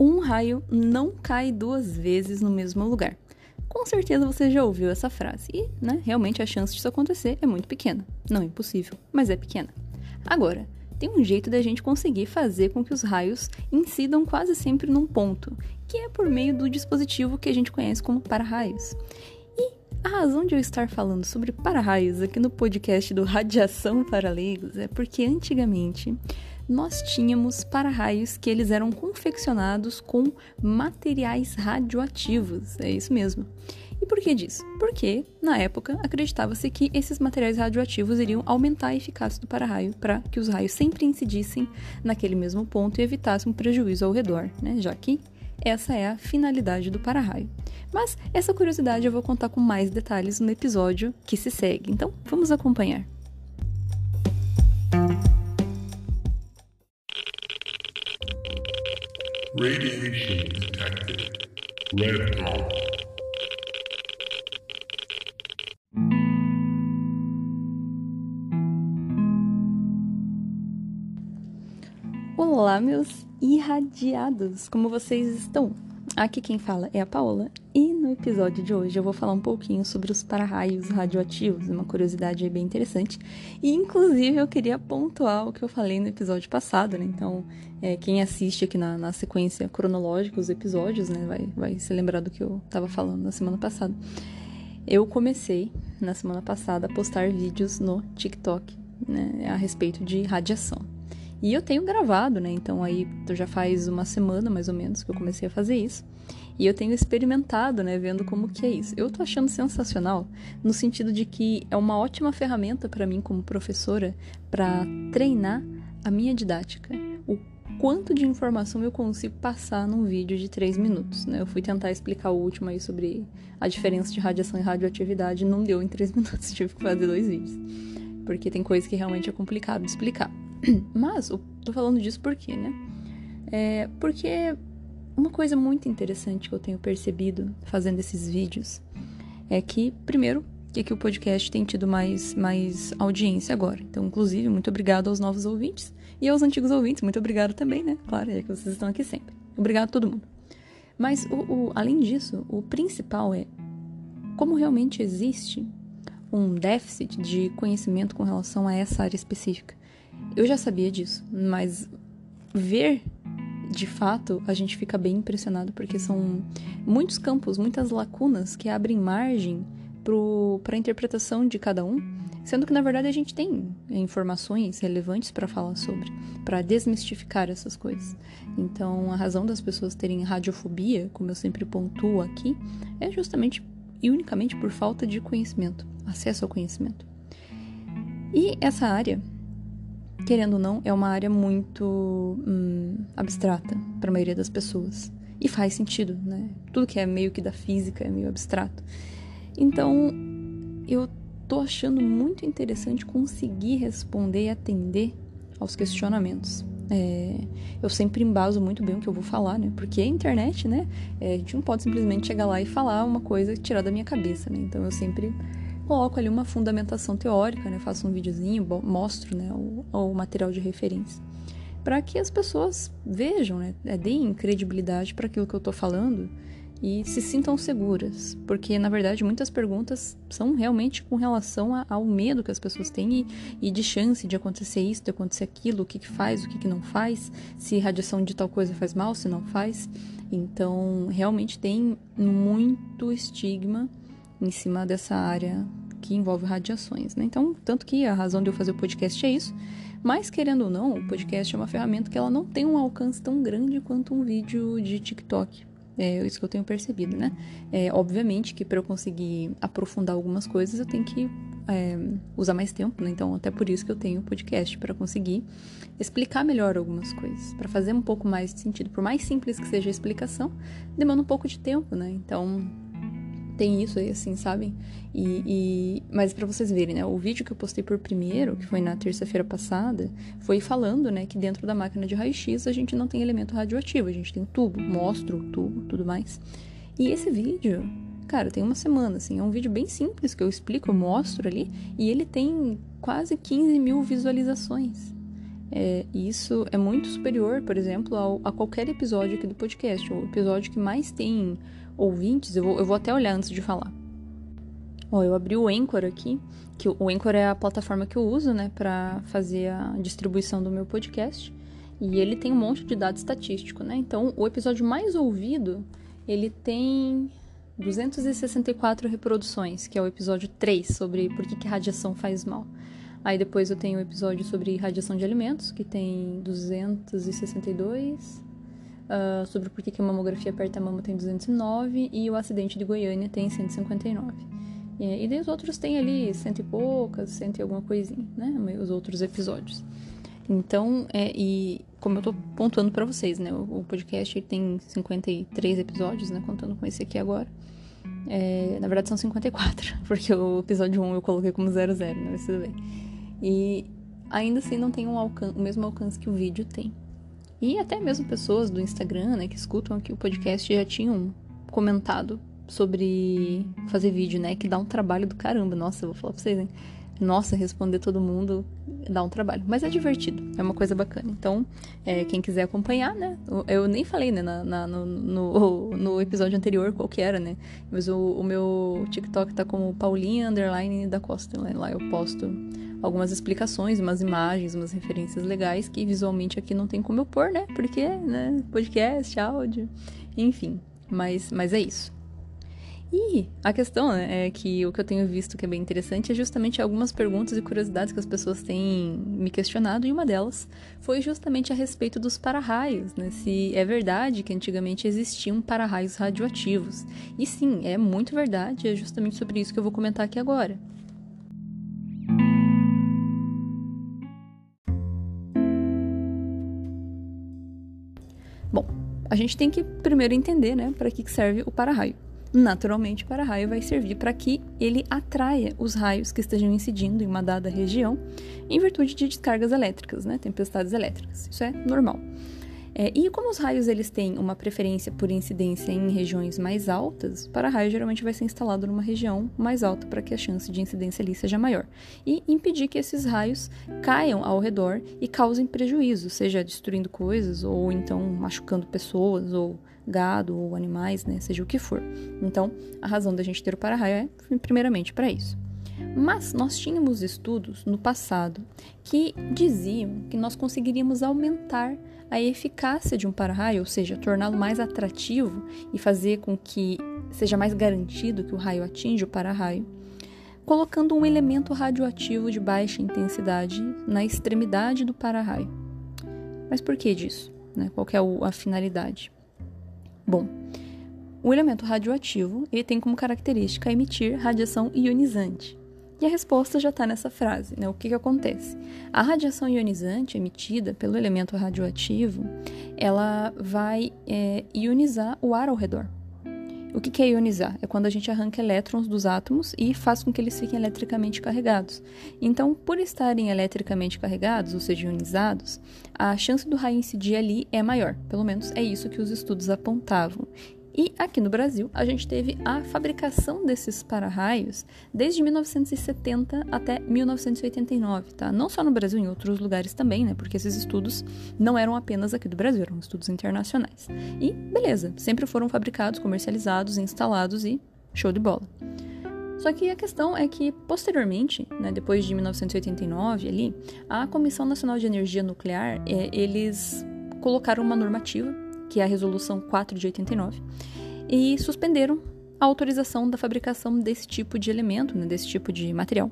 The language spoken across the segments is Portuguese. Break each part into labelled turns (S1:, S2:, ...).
S1: Um raio não cai duas vezes no mesmo lugar. Com certeza você já ouviu essa frase e, né, realmente a chance disso acontecer é muito pequena. Não é impossível, mas é pequena. Agora, tem um jeito da gente conseguir fazer com que os raios incidam quase sempre num ponto, que é por meio do dispositivo que a gente conhece como para-raios. E a razão de eu estar falando sobre para-raios aqui no podcast do Radiação para Leigos é porque antigamente nós tínhamos para-raios que eles eram confeccionados com materiais radioativos. É isso mesmo. E por que disso? Porque, na época, acreditava-se que esses materiais radioativos iriam aumentar a eficácia do para-raio para que os raios sempre incidissem naquele mesmo ponto e evitassem um prejuízo ao redor, né? já que essa é a finalidade do para-raio. Mas essa curiosidade eu vou contar com mais detalhes no episódio que se segue, então vamos acompanhar. Radiation detected. Red dot. Olá, meus irradiados! Como vocês estão? Aqui quem fala é a Paola e no episódio de hoje eu vou falar um pouquinho sobre os para-raios radioativos, uma curiosidade bem interessante. E inclusive eu queria pontuar o que eu falei no episódio passado, né? Então, é, quem assiste aqui na, na, sequência cronológica os episódios, né, vai, vai se lembrar do que eu estava falando na semana passada. Eu comecei na semana passada a postar vídeos no TikTok né, a respeito de radiação. E eu tenho gravado, né? Então aí já faz uma semana mais ou menos que eu comecei a fazer isso. E eu tenho experimentado, né, vendo como que é isso. Eu tô achando sensacional no sentido de que é uma ótima ferramenta para mim como professora para treinar a minha didática. O quanto de informação eu consigo passar num vídeo de 3 minutos, né? Eu fui tentar explicar o último aí sobre a diferença de radiação e radioatividade, não deu em 3 minutos, tive que fazer dois vídeos. Porque tem coisa que realmente é complicado de explicar. Mas, eu tô falando disso por quê, né? É porque uma coisa muito interessante que eu tenho percebido fazendo esses vídeos é que, primeiro, que aqui o podcast tem tido mais, mais audiência agora. Então, inclusive, muito obrigado aos novos ouvintes e aos antigos ouvintes. Muito obrigado também, né? Claro, é que vocês estão aqui sempre. Obrigado a todo mundo. Mas, o, o, além disso, o principal é como realmente existe um déficit de conhecimento com relação a essa área específica. Eu já sabia disso, mas ver de fato a gente fica bem impressionado porque são muitos campos, muitas lacunas que abrem margem para a interpretação de cada um, sendo que na verdade a gente tem informações relevantes para falar sobre, para desmistificar essas coisas. Então, a razão das pessoas terem radiofobia, como eu sempre pontuo aqui, é justamente e unicamente por falta de conhecimento, acesso ao conhecimento. E essa área querendo ou não, é uma área muito hum, abstrata para a maioria das pessoas. E faz sentido, né? Tudo que é meio que da física é meio abstrato. Então, eu tô achando muito interessante conseguir responder e atender aos questionamentos. É, eu sempre embaso muito bem o que eu vou falar, né? Porque a internet, né? É, a gente não pode simplesmente chegar lá e falar uma coisa tirar da minha cabeça, né? Então eu sempre coloco ali uma fundamentação teórica, né? Faço um videozinho, mostro né, o, o material de referência. Para que as pessoas vejam, né? É, deem credibilidade para aquilo que eu estou falando e se sintam seguras. Porque, na verdade, muitas perguntas são realmente com relação a, ao medo que as pessoas têm e, e, de chance de acontecer isso, de acontecer aquilo, o que, que faz, o que, que não faz, se radiação de tal coisa faz mal, se não faz. Então, realmente tem muito estigma em cima dessa área que envolve radiações, né? Então, tanto que a razão de eu fazer o podcast é isso. Mas, querendo ou não, o podcast é uma ferramenta que ela não tem um alcance tão grande quanto um vídeo de TikTok. É isso que eu tenho percebido, né? É, obviamente que para eu conseguir aprofundar algumas coisas eu tenho que é, usar mais tempo, né? Então, até por isso que eu tenho o podcast, para conseguir explicar melhor algumas coisas, para fazer um pouco mais de sentido. Por mais simples que seja a explicação, demanda um pouco de tempo, né? Então, tem isso aí, assim, sabem? E, e... Mas para vocês verem, né? O vídeo que eu postei por primeiro, que foi na terça-feira passada, foi falando, né, que dentro da máquina de raio-x a gente não tem elemento radioativo, a gente tem tubo, mostro o tubo, tudo mais. E esse vídeo, cara, tem uma semana, assim, é um vídeo bem simples que eu explico, eu mostro ali, e ele tem quase 15 mil visualizações. É, isso é muito superior, por exemplo, ao, a qualquer episódio aqui do podcast. O episódio que mais tem ouvintes, eu vou, eu vou até olhar antes de falar. Ó, eu abri o Anchor aqui, que o Anchor é a plataforma que eu uso, né, para fazer a distribuição do meu podcast. E ele tem um monte de dado estatístico, né? Então, o episódio mais ouvido, ele tem 264 reproduções, que é o episódio 3, sobre por que, que radiação faz mal. Aí depois eu tenho o episódio sobre radiação de alimentos, que tem 262. Uh, sobre por que, que a mamografia aperta a mama tem 209. E o acidente de Goiânia tem 159. E, e daí os outros tem ali cento e poucas, cento e alguma coisinha, né? Os outros episódios. Então, é, e como eu tô pontuando para vocês, né? O, o podcast tem 53 episódios, né? Contando com esse aqui agora. É, na verdade são 54, porque o episódio 1 eu coloquei como 00, né? Mas tudo bem. E ainda assim não tem um o mesmo alcance que o vídeo tem. E até mesmo pessoas do Instagram, né, que escutam aqui o podcast já tinham comentado sobre fazer vídeo, né, que dá um trabalho do caramba. Nossa, eu vou falar pra vocês, hein? Nossa, responder todo mundo dá um trabalho. Mas é divertido, é uma coisa bacana. Então, é, quem quiser acompanhar, né? Eu nem falei, né, na, na, no, no, no, episódio anterior qual que era, né? Mas o, o meu TikTok tá como Paulinha Underline da Costa. Lá eu posto algumas explicações, umas imagens, umas referências legais que visualmente aqui não tem como eu pôr, né? Porque, né? Podcast, áudio, enfim. Mas, mas é isso. E a questão né, é que o que eu tenho visto que é bem interessante é justamente algumas perguntas e curiosidades que as pessoas têm me questionado, e uma delas foi justamente a respeito dos para-raios, né? Se é verdade que antigamente existiam para-raios radioativos. E sim, é muito verdade, é justamente sobre isso que eu vou comentar aqui agora. Bom, a gente tem que primeiro entender, né, para que serve o para-raio. Naturalmente, o para-raio vai servir para que ele atraia os raios que estejam incidindo em uma dada região em virtude de descargas elétricas, né, tempestades elétricas. Isso é normal. É, e como os raios eles têm uma preferência por incidência em regiões mais altas, o para-raio geralmente vai ser instalado numa região mais alta para que a chance de incidência ali seja maior. E impedir que esses raios caiam ao redor e causem prejuízo, seja destruindo coisas ou então machucando pessoas ou gado ou animais, né, seja o que for. Então, a razão da gente ter o para-raio é primeiramente para isso. Mas nós tínhamos estudos no passado que diziam que nós conseguiríamos aumentar a eficácia de um para-raio, ou seja, torná-lo mais atrativo e fazer com que seja mais garantido que o raio atinja o para-raio, colocando um elemento radioativo de baixa intensidade na extremidade do para-raio. Mas por que disso? Né? Qual é a finalidade? Bom, o elemento radioativo ele tem como característica emitir radiação ionizante. E a resposta já está nessa frase, né? O que, que acontece? A radiação ionizante emitida pelo elemento radioativo, ela vai é, ionizar o ar ao redor. O que, é ionizar? É quando a gente arranca elétrons dos átomos e faz com que eles fiquem eletricamente carregados. Então, por estarem eletricamente carregados, ou seja, ionizados, a chance do raio incidir ali é maior. Pelo menos é isso que os estudos apontavam. E aqui no Brasil, a gente teve a fabricação desses para-raios desde 1970 até 1989, tá? Não só no Brasil, em outros lugares também, né? Porque esses estudos não eram apenas aqui do Brasil, eram estudos internacionais. E beleza, sempre foram fabricados, comercializados, instalados e show de bola. Só que a questão é que, posteriormente, né, depois de 1989, ali, a Comissão Nacional de Energia Nuclear, é, eles colocaram uma normativa que é a Resolução 4 de 89, e suspenderam a autorização da fabricação desse tipo de elemento, né, desse tipo de material.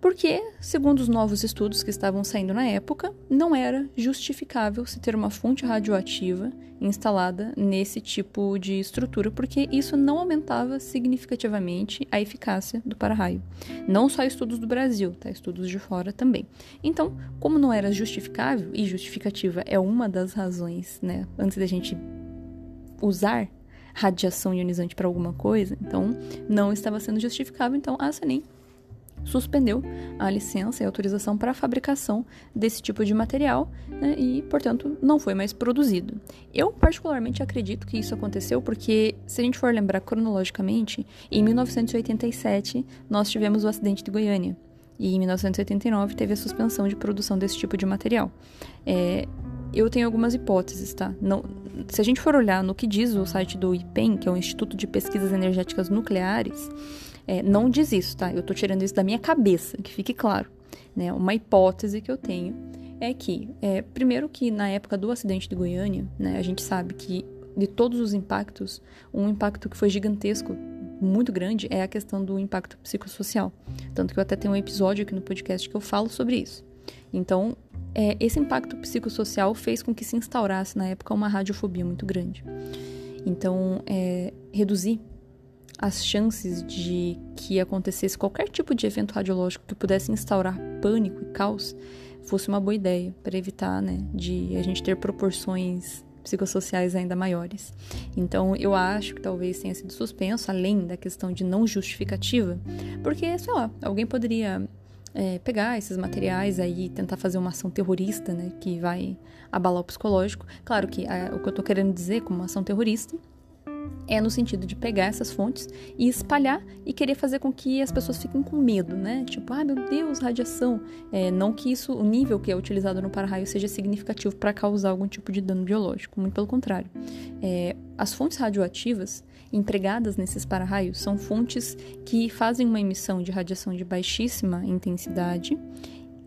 S1: Porque, segundo os novos estudos que estavam saindo na época, não era justificável se ter uma fonte radioativa instalada nesse tipo de estrutura, porque isso não aumentava significativamente a eficácia do para-raio. Não só estudos do Brasil, tá? estudos de fora também. Então, como não era justificável, e justificativa é uma das razões, né, antes da gente usar radiação ionizante para alguma coisa, então não estava sendo justificável, então a Sanin suspendeu a licença e autorização para a fabricação desse tipo de material né, e, portanto, não foi mais produzido. Eu, particularmente, acredito que isso aconteceu porque, se a gente for lembrar cronologicamente, em 1987 nós tivemos o acidente de Goiânia. E em 1989 teve a suspensão de produção desse tipo de material. É, eu tenho algumas hipóteses, tá? Não, se a gente for olhar no que diz o site do IPEN, que é o Instituto de Pesquisas Energéticas Nucleares, é, não diz isso, tá? Eu tô tirando isso da minha cabeça, que fique claro. Né? Uma hipótese que eu tenho é que, é, primeiro que na época do acidente de Goiânia, né, a gente sabe que de todos os impactos, um impacto que foi gigantesco, muito grande, é a questão do impacto psicossocial. Tanto que eu até tenho um episódio aqui no podcast que eu falo sobre isso. Então, é, esse impacto psicossocial fez com que se instaurasse na época uma radiofobia muito grande. Então, é, reduzir as chances de que acontecesse qualquer tipo de evento radiológico que pudesse instaurar pânico e caos fosse uma boa ideia para evitar, né, de a gente ter proporções psicossociais ainda maiores. Então, eu acho que talvez tenha sido suspenso, além da questão de não justificativa, porque, sei lá, alguém poderia é, pegar esses materiais aí e tentar fazer uma ação terrorista, né, que vai abalar o psicológico. Claro que a, o que eu estou querendo dizer como ação terrorista é no sentido de pegar essas fontes e espalhar e querer fazer com que as pessoas fiquem com medo, né? Tipo, ah, meu Deus, radiação. É, não que isso, o nível que é utilizado no para-raio seja significativo para causar algum tipo de dano biológico, muito pelo contrário. É, as fontes radioativas empregadas nesses para-raios são fontes que fazem uma emissão de radiação de baixíssima intensidade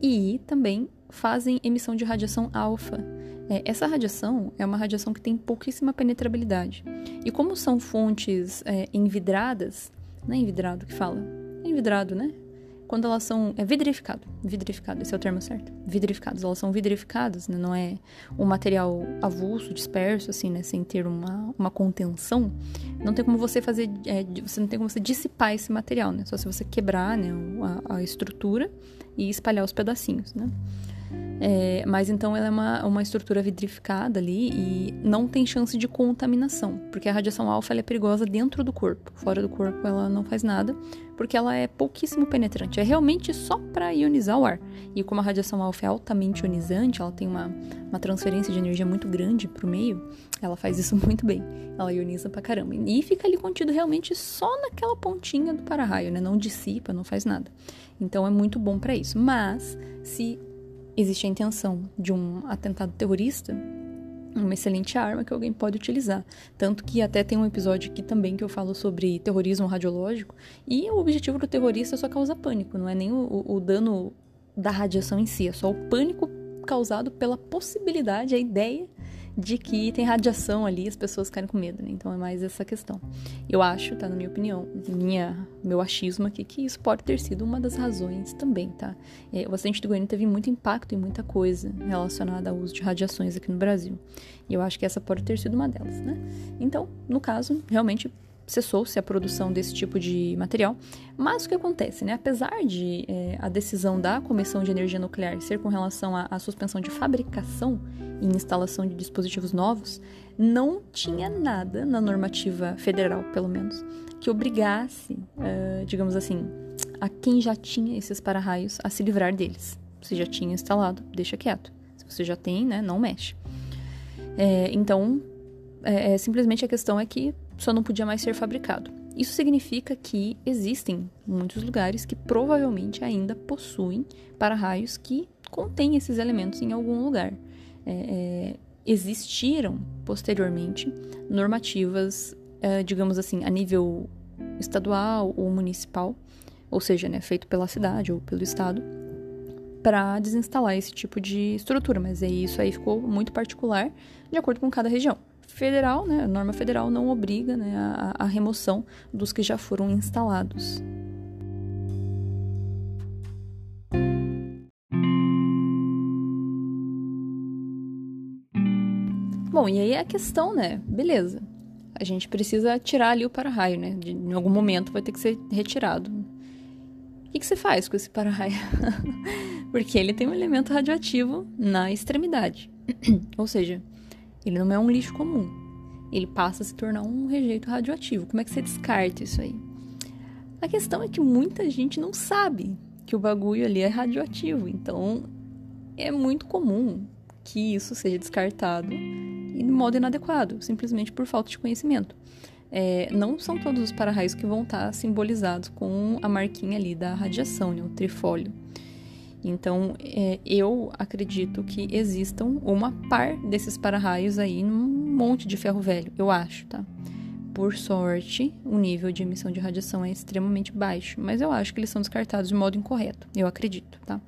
S1: e também fazem emissão de radiação alfa. É, essa radiação é uma radiação que tem pouquíssima penetrabilidade. E como são fontes é, envidradas, não é envidrado que fala? É envidrado, né? quando elas são. É vidrificado. Vidrificado, esse é o termo certo. Vidrificados. Elas são vidrificadas, né? Não é um material avulso, disperso, assim, né? Sem ter uma, uma contenção. Não tem como você fazer. É, você não tem como você dissipar esse material, né? Só se você quebrar né, a, a estrutura e espalhar os pedacinhos, né? É, mas então ela é uma, uma estrutura vidrificada ali e não tem chance de contaminação, porque a radiação alfa é perigosa dentro do corpo. Fora do corpo ela não faz nada, porque ela é pouquíssimo penetrante. É realmente só para ionizar o ar. E como a radiação alfa é altamente ionizante, ela tem uma, uma transferência de energia muito grande para o meio, ela faz isso muito bem. Ela ioniza pra caramba. E fica ali contido realmente só naquela pontinha do para-raio, né? Não dissipa, não faz nada. Então é muito bom para isso. Mas se existe a intenção de um atentado terrorista, uma excelente arma que alguém pode utilizar. Tanto que até tem um episódio aqui também que eu falo sobre terrorismo radiológico, e o objetivo do terrorista é só causar pânico, não é nem o, o dano da radiação em si, é só o pânico causado pela possibilidade, a ideia de que tem radiação ali, as pessoas ficarem com medo, né? Então é mais essa questão. Eu acho, tá, na minha opinião, minha, meu achismo aqui, que isso pode ter sido uma das razões também, tá? É, o acidente do Goiânia teve muito impacto em muita coisa relacionada ao uso de radiações aqui no Brasil. E eu acho que essa pode ter sido uma delas, né? Então, no caso, realmente cessou-se a produção desse tipo de material. Mas o que acontece, né? Apesar de é, a decisão da Comissão de Energia Nuclear ser com relação à, à, suspensão de fabricação e instalação de dispositivos novos, não tinha nada na normativa federal, pelo menos, que obrigasse, uh, digamos assim, a quem já tinha esses para-raios a se livrar deles. Se já tinha instalado, deixa quieto. Se você já tem, né, não mexe. É, então, é, é, simplesmente a questão é que só não podia mais ser fabricado. Isso significa que existem muitos lugares que provavelmente ainda possuem para-raios que contêm esses elementos em algum lugar. É, é, existiram posteriormente normativas, é, digamos assim, a nível estadual ou municipal, ou seja, né, feito pela cidade ou pelo estado, para desinstalar esse tipo de estrutura, mas aí isso aí ficou muito particular de acordo com cada região federal, né, a norma federal não obriga né, a, a remoção dos que já foram instalados. Bom, e aí é a questão, né? Beleza. A gente precisa tirar ali o para-raio, né? De, em algum momento vai ter que ser retirado. O que, que você faz com esse para-raio? Porque ele tem um elemento radioativo na extremidade. Ou seja, ele não é um lixo comum. Ele passa a se tornar um rejeito radioativo. Como é que você descarta isso aí? A questão é que muita gente não sabe que o bagulho ali é radioativo. Então, é muito comum que isso seja descartado e de modo inadequado, simplesmente por falta de conhecimento. é, não são todos os para-raios que vão estar simbolizados com a marquinha ali da radiação, né, o trifólio. Então, é, eu acredito que existam uma par desses para-raios aí num monte de ferro velho, eu acho, tá? Por sorte, o nível de emissão de radiação é extremamente baixo, mas eu acho que eles são descartados de modo incorreto, eu acredito, tá?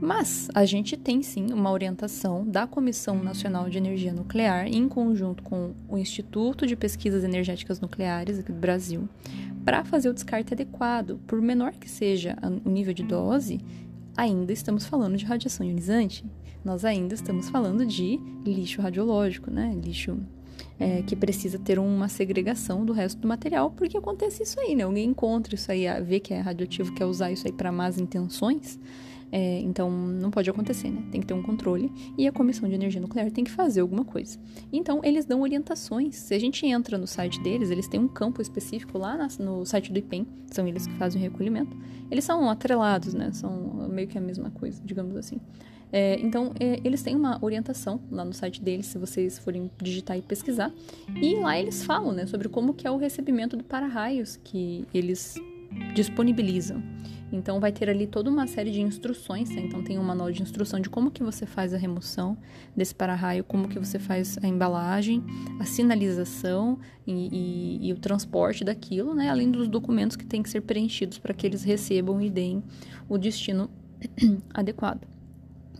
S1: Mas a gente tem sim uma orientação da Comissão Nacional de Energia Nuclear, em conjunto com o Instituto de Pesquisas Energéticas Nucleares aqui do Brasil, para fazer o descarte adequado. Por menor que seja o nível de dose, ainda estamos falando de radiação ionizante. Nós ainda estamos falando de lixo radiológico, né? Lixo é, que precisa ter uma segregação do resto do material, porque acontece isso aí, né? Alguém encontra isso aí, vê que é radioativo, quer usar isso aí para más intenções é, então, não pode acontecer, né? Tem que ter um controle e a Comissão de Energia Nuclear tem que fazer alguma coisa. Então, eles dão orientações. Se a gente entra no site deles, eles têm um campo específico lá no site do IPEM, são eles que fazem o recolhimento. Eles são atrelados, né? São meio que a mesma coisa, digamos assim. É, então, é, eles têm uma orientação lá no site deles, se vocês forem digitar e pesquisar. E lá eles falam, né, sobre como que é o recebimento do para-raios que eles disponibilizam. Então vai ter ali toda uma série de instruções, tá? então tem um manual de instrução de como que você faz a remoção desse para-raio, como que você faz a embalagem, a sinalização e, e, e, o transporte daquilo, né? Além dos documentos que têm que ser preenchidos para que eles recebam e deem o destino adequado.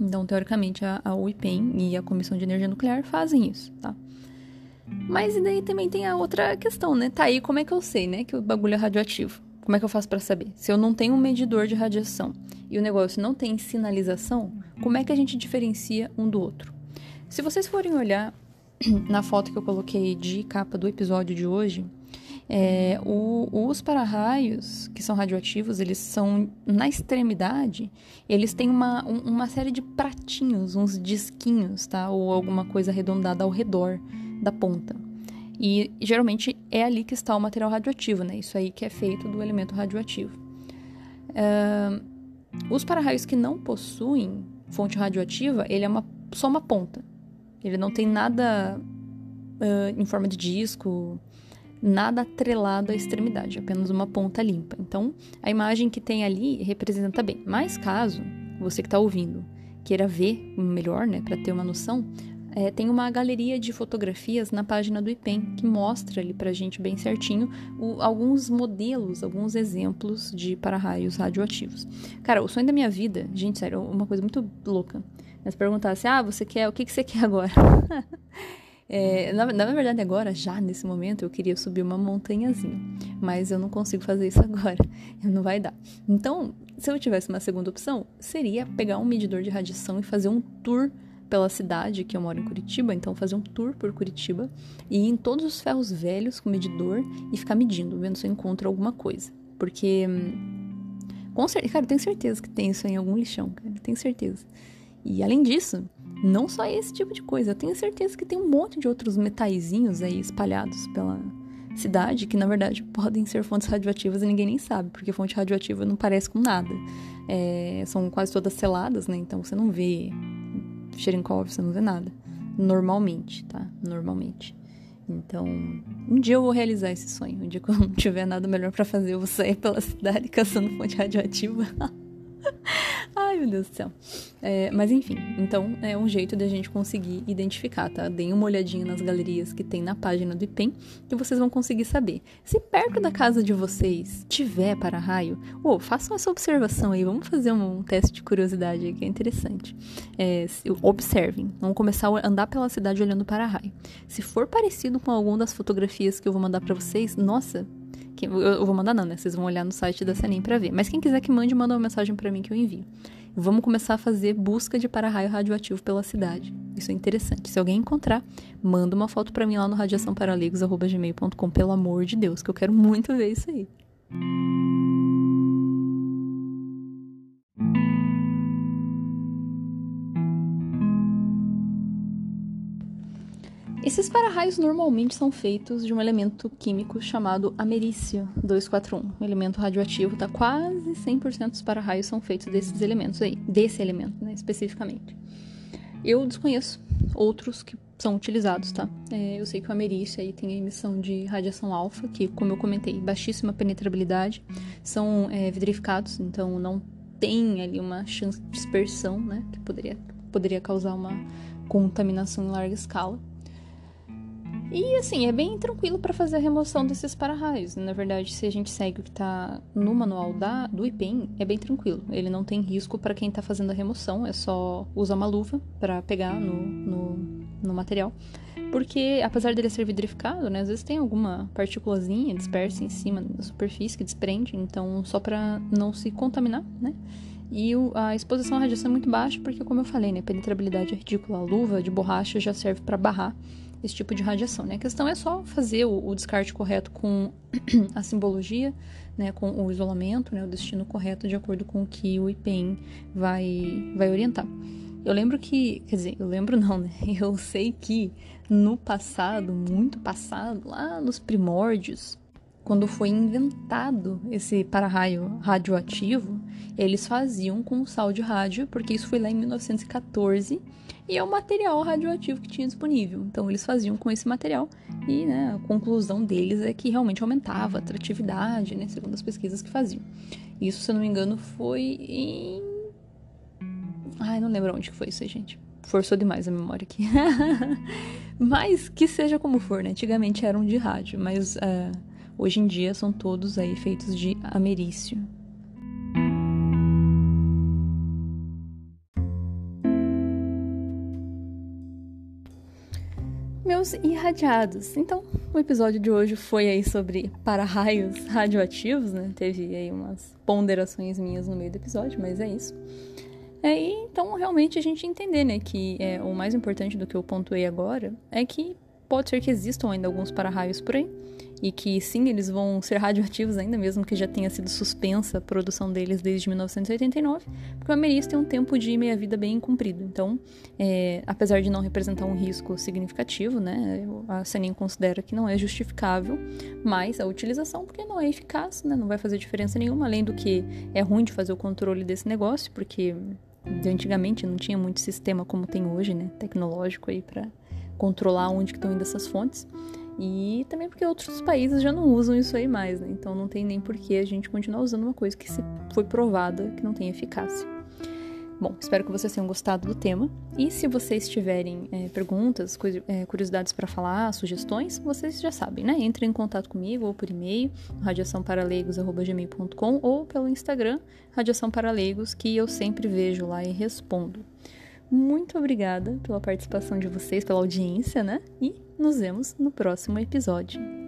S1: Então, teoricamente, a, a UIPEM e a Comissão de Energia Nuclear fazem isso, tá? Mas e daí também tem a outra questão, né? Tá aí, como é que eu sei, né, que o bagulho é radioativo? Como é que eu faço para saber? Se eu não tenho um medidor de radiação e o negócio não tem sinalização, como é que a gente diferencia um do outro? Se vocês forem olhar na foto que eu coloquei de capa do episódio de hoje, é, o, os para-raios, que são radioativos, eles são, na extremidade, eles têm uma, um, uma série de pratinhos, uns disquinhos, tá? Ou alguma coisa arredondada ao redor da ponta. E geralmente é ali que está o material radioativo, né? Isso aí que é feito do elemento radioativo. Uh, os para-raios que não possuem fonte radioativa, ele é uma, só uma ponta. Ele não tem nada uh, em forma de disco, nada atrelado à extremidade, apenas uma ponta limpa. Então, a imagem que tem ali representa bem. Mas caso você que está ouvindo queira ver melhor, né, para ter uma noção, é, tem uma galeria de fotografias na página do IPEM que mostra ali pra gente bem certinho o, alguns modelos, alguns exemplos de para-raios radioativos. Cara, o sonho da minha vida, gente, sério, uma coisa muito louca. Mas perguntasse, ah, você quer, o que, que você quer agora? É, na, na, verdade, agora, já nesse momento, eu queria subir uma montanhazinha. Mas eu não consigo fazer isso agora. Não vai dar. Então, se eu tivesse uma segunda opção, seria pegar um medidor de radiação e fazer um tour pela cidade, que eu moro em Curitiba, então fazer um tour por Curitiba e ir em todos os ferros velhos com medidor e ficar medindo, vendo se eu encontro alguma coisa. Porque, com certeza, cara, eu tenho certeza que tem isso em algum lixão, cara, tenho certeza. E além disso, não só esse tipo de coisa, eu tenho certeza que tem um monte de outros metaizinhos aí espalhados pela cidade que na verdade podem ser fontes radioativas e ninguém nem sabe, porque fonte radioativa não parece com nada. É, são quase todas seladas, né? Então você não vê Cherenkov, você não vê nada. Normalmente, tá? Normalmente. Então, um dia eu vou realizar esse sonho. Um dia que eu não tiver nada melhor para fazer, eu vou sair pela cidade caçando fonte radioativa. Ai, meu Deus do céu. É, mas enfim, então é um jeito da gente conseguir identificar, tá? Deem uma olhadinha nas galerias que tem na página do IPEM que vocês vão conseguir saber. Se perto da casa de vocês tiver para-raio, oh, façam essa observação aí. Vamos fazer um, um teste de curiosidade aí que é interessante. É, observem. Vamos começar a andar pela cidade olhando para-raio. Se for parecido com alguma das fotografias que eu vou mandar para vocês, nossa, eu vou mandar não, né? Vocês vão olhar no site da Senem para ver. Mas quem quiser que mande, manda uma mensagem para mim que eu envio. Vamos começar a fazer busca de para-raio radioativo pela cidade. Isso é interessante. Se alguém encontrar, manda uma foto para mim lá no radiaçãoparaleigos@gmail.com, pelo amor de Deus, que eu quero muito ver isso aí. Esses para-raios normalmente são feitos de um elemento químico chamado americio 241. O elemento radioativo tá quase 100% dos para-raios são feitos desses elementos aí, desse elemento, né, especificamente. Eu desconheço outros que são utilizados, tá? É, eu sei que o ameriço aí tem a emissão de radiação alfa, que, como eu comentei, baixíssima penetrabilidade, são é, vidrificados, então não tem ali uma chance de dispersão, né? Que poderia, poderia causar uma contaminação em larga escala. E assim, é bem tranquilo para fazer a remoção desses para-raios. Na verdade, se a gente segue o que está no manual da, do IPEM, é bem tranquilo. Ele não tem risco para quem está fazendo a remoção, é só usar uma luva para pegar no, no, no, material. Porque, apesar dele ser vidrificado, né, às vezes tem alguma partículazinha dispersa em cima da superfície que desprende, então só para não se contaminar, né? E a exposição à radiação é muito baixa, porque, como eu falei, né, a penetrabilidade é ridícula. A luva de borracha já serve para barrar esse tipo de radiação. Né? A questão é só fazer o, o descarte correto com a simbologia, né, com o isolamento, né, o destino correto de acordo com o que o IPEM vai, vai orientar. Eu lembro que, quer dizer, eu lembro não, né? Eu sei que no passado, muito passado, lá nos primórdios, quando foi inventado esse para-raio radioativo, eles faziam com sal de rádio, porque isso foi lá em 1914 e é o material radioativo que tinha disponível. Então eles faziam com esse material e né, a conclusão deles é que realmente aumentava a atratividade, né, segundo as pesquisas que faziam. Isso, se eu não me engano, foi em. Ai, não lembro onde que foi isso aí, gente. Forçou demais a memória aqui. mas que seja como for, né? Antigamente eram de rádio, mas uh, hoje em dia são todos aí feitos de americio. Meus irradiados. Então, o episódio de hoje foi aí sobre para-raios radioativos, né? Teve aí umas ponderações minhas no meio do episódio, mas é isso. É, e, então, realmente a gente entender, né, que é, o mais importante do que eu pontuei agora é que pode ser que existam ainda alguns para-raios por aí e que sim, eles vão ser radioativos ainda, mesmo que já tenha sido suspensa a produção deles desde 1989, porque o ameriço tem um tempo de meia-vida bem comprido. Então, é, apesar de não representar um risco significativo, né, a CENIM considera que não é justificável mais a utilização, porque não é eficaz, né, não vai fazer diferença nenhuma, além do que é ruim de fazer o controle desse negócio, porque antigamente não tinha muito sistema como tem hoje, né, tecnológico aí para controlar onde estão indo essas fontes. E também porque outros países já não usam isso aí mais, né? Então não tem nem por que a gente continuar usando uma coisa que se foi provada que não tem eficácia. Bom, espero que vocês tenham gostado do tema. E se vocês tiverem é, perguntas, é, curiosidades para falar, sugestões, vocês já sabem, né? Entrem em contato comigo ou por e-mail, radiaçãoparaleigos.gmail.com ou pelo Instagram, Radiação Paraleigos, que eu sempre vejo lá e respondo. Muito obrigada pela participação de vocês, pela audiência, né? E nos vemos no próximo episódio.